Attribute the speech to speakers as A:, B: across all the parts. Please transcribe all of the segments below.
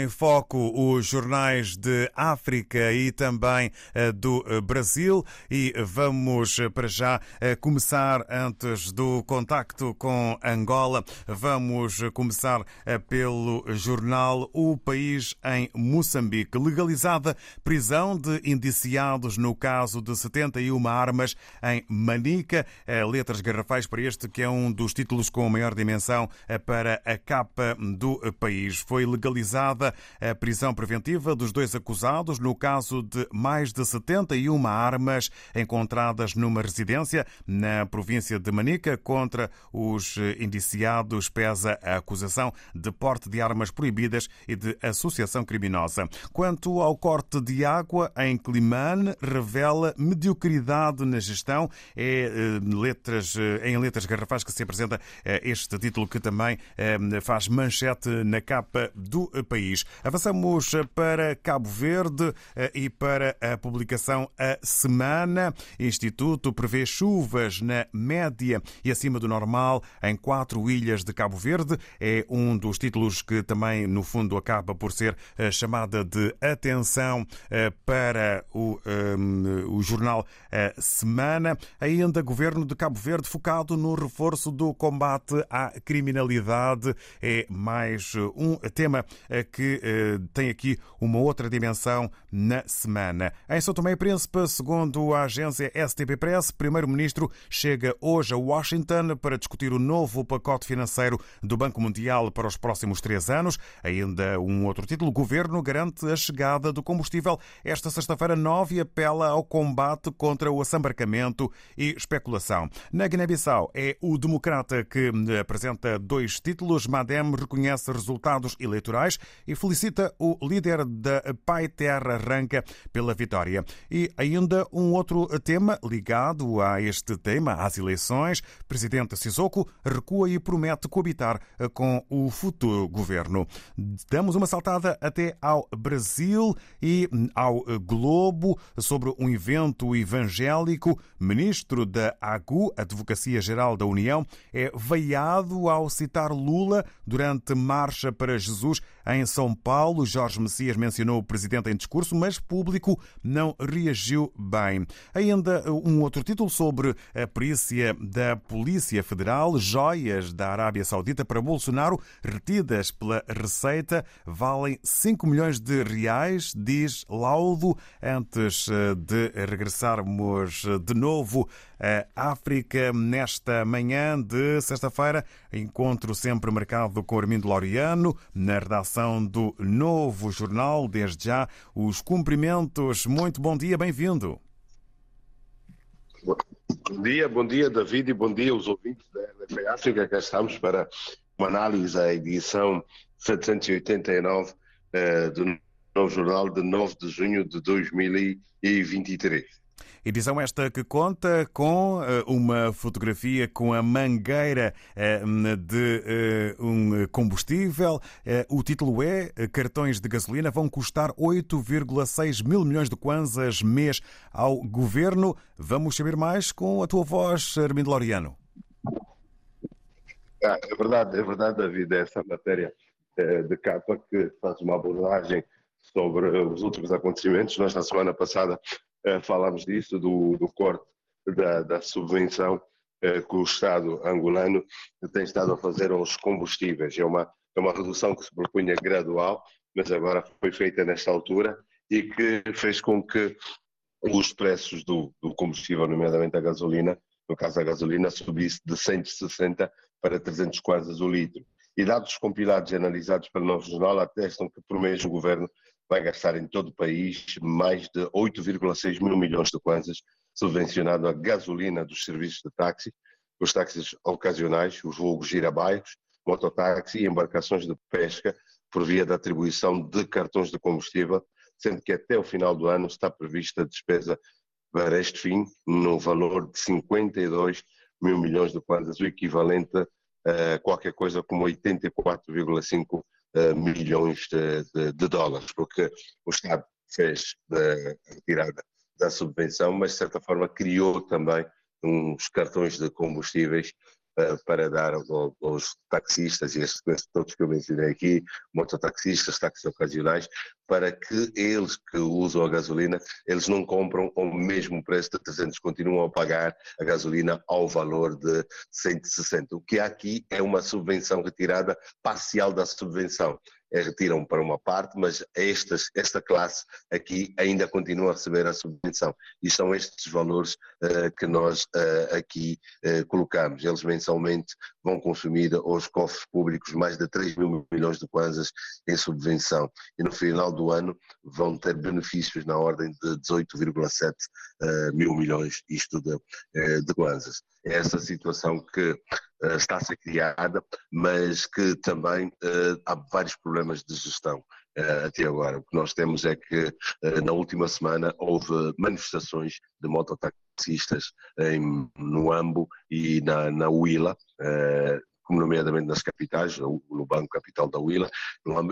A: Em foco os jornais de África e também do Brasil e vamos para já começar antes do contacto com Angola. Vamos começar pelo jornal O País em Moçambique. Legalizada prisão de indiciados no caso de 71 armas em Manica. Letras garrafais para este que é um dos títulos com maior dimensão para a capa do país. Foi legalizada a prisão preventiva dos dois acusados no caso de mais de 71 armas encontradas numa residência na província de Manica. Contra os indiciados pesa a acusação de porte de armas proibidas e de associação criminosa. Quanto ao corte de água em Climane, revela mediocridade na gestão. É letras, em letras garrafais que se apresenta este título que também faz manchete na capa do país. Avançamos para Cabo Verde eh, e para a publicação A Semana. Instituto prevê chuvas na média e acima do normal em quatro ilhas de Cabo Verde. É um dos títulos que também, no fundo, acaba por ser eh, chamada de atenção eh, para o, um, o jornal A Semana. Ainda governo de Cabo Verde focado no reforço do combate à criminalidade. É mais um tema que tem aqui uma outra dimensão na semana. Em São Tomé e Príncipe, segundo a agência STP Press, primeiro-ministro chega hoje a Washington para discutir o novo pacote financeiro do Banco Mundial para os próximos três anos. Ainda um outro título: o governo garante a chegada do combustível esta sexta-feira nove e apela ao combate contra o assambarcamento e especulação. Na Guiné-Bissau é o democrata que apresenta dois títulos. Madem reconhece resultados eleitorais e felicita o líder da Pai Terra Ranca pela vitória. E ainda um outro tema ligado a este tema, às eleições. Presidente Sissoko recua e promete coabitar com o futuro governo. Damos uma saltada até ao Brasil e ao Globo sobre um evento evangélico. Ministro da AGU, Advocacia Geral da União, é veiado ao citar Lula durante Marcha para Jesus em São Paulo. Jorge Messias mencionou o presidente em discurso, mas público não reagiu bem. Ainda um outro título sobre a perícia da Polícia Federal. Joias da Arábia Saudita para Bolsonaro, retidas pela Receita, valem 5 milhões de reais, diz laudo. Antes eh, de regressarmos de novo à África nesta manhã de sexta-feira, encontro sempre marcado com Armindo Laureano na redação do novo jornal. Desde já, os cumprimentos. Muito bom dia, bem-vindo.
B: Bom dia, bom dia, David, e bom dia aos ouvintes da RDP África. Cá estamos para uma análise à edição 789 eh, do novo jornal de 9 de junho de 2023.
A: Edição esta que conta com eh, uma fotografia com a mangueira eh, de eh, um combustível. O título é Cartões de gasolina vão custar 8,6 mil milhões de kwanzas mês ao governo. Vamos saber mais com a tua voz, Armindo Laureano.
B: Ah, é verdade, é verdade, David, é essa matéria de capa que faz uma abordagem sobre os últimos acontecimentos. Nós, na semana passada, falámos disso, do, do corte da, da subvenção eh, que o Estado angolano tem estado a fazer aos combustíveis. É uma, é uma redução que se propunha gradual, mas agora foi feita nesta altura e que fez com que os preços do, do combustível, nomeadamente a gasolina, no caso da gasolina, subisse de 160 para 300 quase o litro. E dados compilados e analisados pelo novo jornal atestam que por mês o governo vai gastar em todo o país mais de 8,6 mil milhões de kwanzas subvencionado a gasolina dos serviços de táxi, os táxis ocasionais, os voos girabaios, mototáxi e embarcações de pesca por via da atribuição de cartões de combustível, sendo que até o final do ano está prevista a despesa para este fim no valor de 52 mil milhões de kwanzas, o equivalente a qualquer coisa como 84,5 uh, milhões de, de, de, dólares, porque o Estado fez a retirada da subvenção, mas de certa forma criou também uns cartões de combustíveis para dar aos taxistas e estes todos que eu mencionei aqui, mototaxistas, táxis ocasionais, para que eles que usam a gasolina, eles não compram ao mesmo preço de 300, continuam a pagar a gasolina ao valor de 160. O que há aqui é uma subvenção retirada parcial da subvenção retiram para uma parte, mas estas, esta classe aqui ainda continua a receber a subvenção. E são estes valores uh, que nós uh, aqui uh, colocamos. Eles mensalmente vão consumir aos cofres públicos mais de 3 mil milhões de kwanzas em subvenção. E no final do ano vão ter benefícios na ordem de 18,7 mil milhões, isto de, de kwanzas. É essa situação que uh, está a ser criada, mas que também uh, há vários problemas de gestão uh, até agora. O que nós temos é que na última semana houve manifestações de mototaxistas em, no Ambo e na, na Huila, como nomeadamente nas capitais, no Banco Capital da Huila,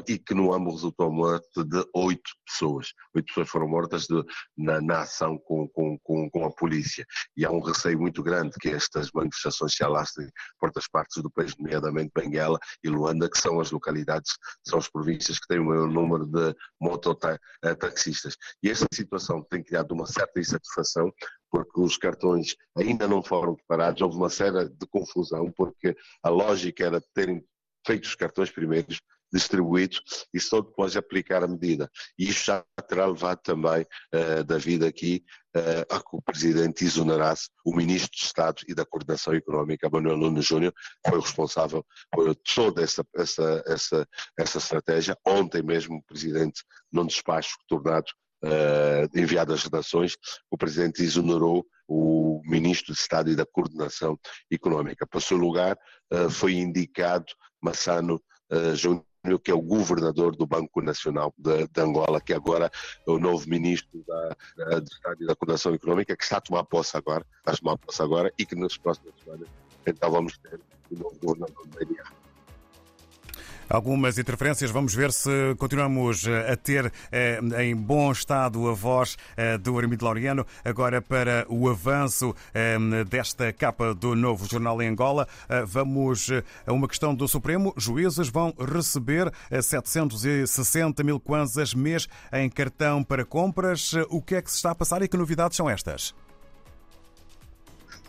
B: e que no AMBO resultou a morte de oito pessoas. Oito pessoas foram mortas de, na, na, ação com, com, com, com, a polícia. E há um receio muito grande que estas manifestações se alastrem por outras partes do país, nomeadamente Benguela e Luanda, que são as localidades, são as províncias que têm o maior número de mototaxistas. E esta situação tem criado uma certa insatisfação porque os cartões ainda não foram preparados, houve uma série de confusão, porque a lógica era terem feito os cartões primeiros, distribuídos e só depois aplicar a medida. E isto já terá levado também, uh, David, aqui uh, a que o Presidente exonerasse o Ministro de Estado e da Coordenação Económica, Manuel Nunes Júnior, que foi responsável por toda essa, essa, essa, essa estratégia. Ontem mesmo o Presidente, num despacho tornado uh, enviado às redações, o Presidente exonerou o Ministro de Estado e da Coordenação Económica. Para o seu lugar, uh, foi indicado Massano uh, Júnior, que é o governador do Banco Nacional de, de, Angola, que agora é o novo ministro da, do Estado e da Coordenação Económica, que está a tomar posse agora, está a tomar posse agora e que nas próximas semanas então vamos ter o novo governador da IDA
A: algumas interferências. Vamos ver se continuamos eh, a ter eh, em bom estado a voz eh, do Armido Laureano. Agora para o avanço desta capa do novo jornal em Angola, vamos a uma questão do Supremo. Juízes vão receber 760 mil kwanzas mês em cartão para compras. O que é que se está a passar e que novidades são estas?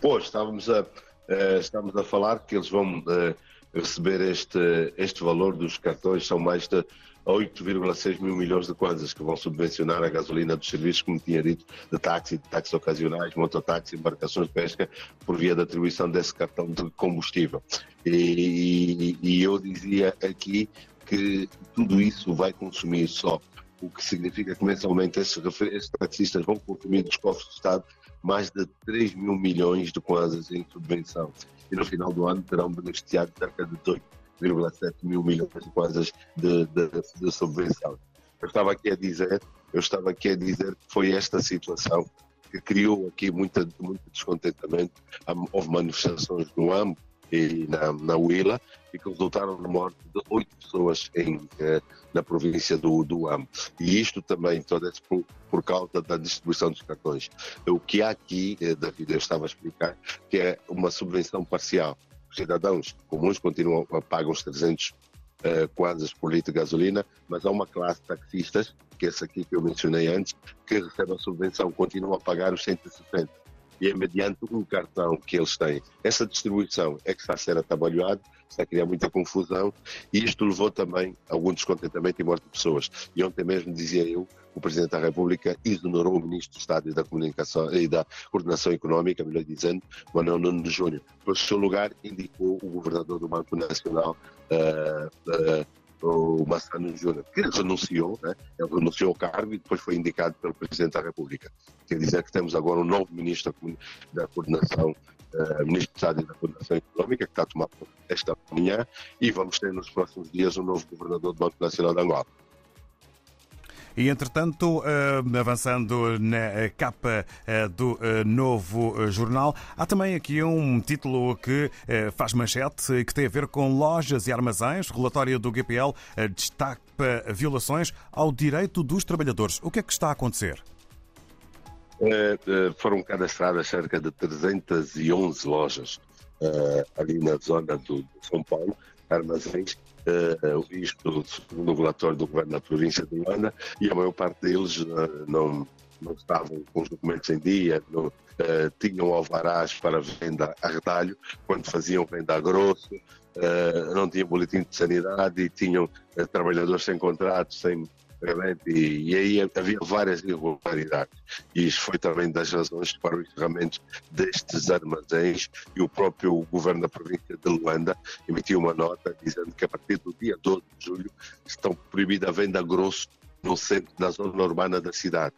B: Pois, estávamos a, estamos a falar que eles vão receber este, este valor dos cartões, são mais de 8,6 mil milhões de kwanzas que vão subvencionar a gasolina dos serviços, como tinha dito, de táxi, de táxis ocasionais, mototáxi, embarcações de pesca, por via da atribuição desse cartão de combustível. E, e, e eu dizia aqui que tudo isso vai consumir só, o que significa que mensalmente esses, esses taxistas vão consumir dos cofres do Estado mais de 3 mil milhões de kwanzas em subvenção e no final do ano terão beneficiado cerca de 18,7 mil milhões de kwanzas de, de, de subvenção. Eu estava aqui a dizer, eu estava aqui a dizer que foi esta situação que criou aqui muita, muito descontentamento. Houve manifestações no AMBO e na, na Huila e que resultaram na morte de oito pessoas em, eh, na província do, do AM. E isto também, todo esse por, por causa da distribuição dos cartões. O que há aqui, eh, David, eu estava a explicar, que é uma subvenção parcial. Os cidadãos comuns continuam a pagar os 300 eh, quadros por litro de gasolina, mas há uma classe de taxistas, que é essa aqui que eu mencionei antes, que recebe a subvenção, continua a pagar os 160 e é mediante um cartão que eles têm. Essa distribuição é que está a ser atabalhoada, está a criar muita confusão e isto levou também a algum descontentamento e morte de pessoas. E ontem mesmo dizia eu, o Presidente da República exonerou o Ministro do Estado e da Comunicação e da Coordenação Económica, melhor dizendo, Manuel Nuno Júnior. Por seu lugar, indicou o Governador do Banco Nacional, uh, uh, o Massano Júnior, que renunciou, né? ele renunciou ao cargo e depois foi indicado pelo Presidente da República. Quer dizer que temos agora um novo Ministro da Coordenação, uh, Ministro de Estado e da Coordenação Económica, que está a tomar esta manhã, e vamos ter nos próximos dias um novo Governador do Banco Nacional de Angola.
A: E, entretanto, eh, avançando na eh, capa eh, do novo jornal, há também aqui um título que faz manchete e que tem a ver com lojas e armazéns. Relatório do GPL destaca violações ao direito dos trabalhadores. O que é que está a acontecer?
B: foram cadastradas cerca de 311 lojas ali na zona do, São Paulo, armazéns, uh, isto segundo o relatório do governo da província de Luanda, e a maior parte deles uh, não, não estavam com os documentos em dia, não, uh, tinham alvarás para venda a retalho, quando faziam venda a grosso, uh, não tinham boletim de sanidade e tinham trabalhadores sem contrato, sem e, e aí havia várias irregularidades. E isso foi também das razões para o encerramento destes armazéns e o próprio governo da província de Luanda emitiu uma nota dizendo que a partir do dia 12 de julho estão proibida a venda grosso no centro, na zona urbana da cidade.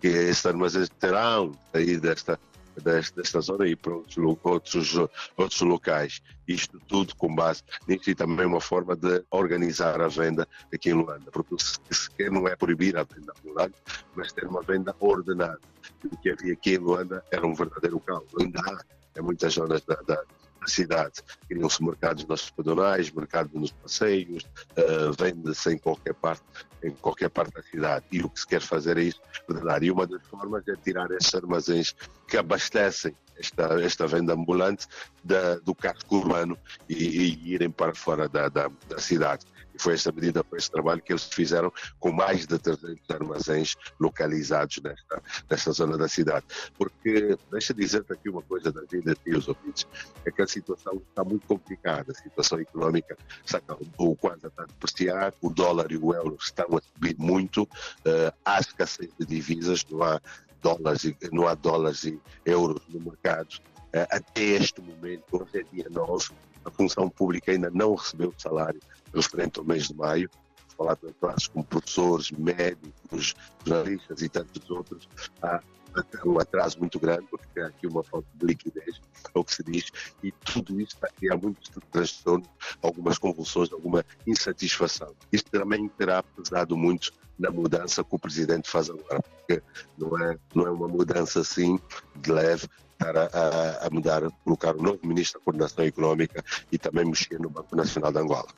B: Que estes armazéns terão aí desta desta, zona e para outros, outros, outros locais. Isto tudo com base nisso e também uma forma de organizar a venda aqui em Luanda, porque sequer não é proibir a venda ambulante, mas ter uma venda ordenada. O que havia aqui em Luanda era um verdadeiro caos. Ainda há em muitas zonas da da cidade. Criam-se mercados nos pedonais, mercados nos passeios, uh, vende-se em qualquer parte, em qualquer parte da cidade. E o que se quer fazer é isso, verdade. E uma das formas é tirar esses armazéns que abastecem esta, esta venda ambulante da, do casco urbano e, e, irem para fora da, da, da cidade foi esta medida, foi esse trabalho que eles fizeram com mais de 300 armazéns localizados nesta, nesta zona da cidade. Porque, deixa dizer-te aqui uma coisa da vida e os ouvintes, é que a situação está muito complicada, a situação económica está o quase a depreciar, o dólar e o euro estão a subir muito, uh, há escassez de divisas, não há dólares, não há dólares e euros no mercado. Uh, até este momento, hoje é dia 9, a função pública ainda não recebeu o salário referente ao mês de maio, falar de classes como professores, médicos, jornalistas e tantos outros, há um atraso muito grande, porque há aqui uma falta de liquidez, é o que se diz, e tudo isso está a criar muitos transtornos, algumas convulsões, alguma insatisfação. Isto também terá pesado muito na mudança que o Presidente faz agora, porque não é, não é uma mudança assim de leve, estar a, a, mudar, colocar um novo Ministro da Coordenação Económica e também mexer no Banco Nacional de Angola.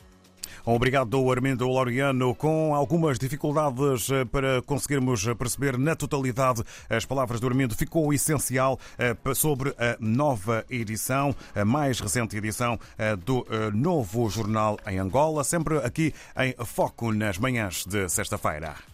A: Obrigado, Armindo Laureano. Com algumas dificuldades eh, para conseguirmos perceber na totalidade as palavras do Armindo, ficou essencial eh, sobre a nova edição, a mais recente edição eh, do novo jornal em Angola, sempre aqui em foco nas manhãs de sexta-feira.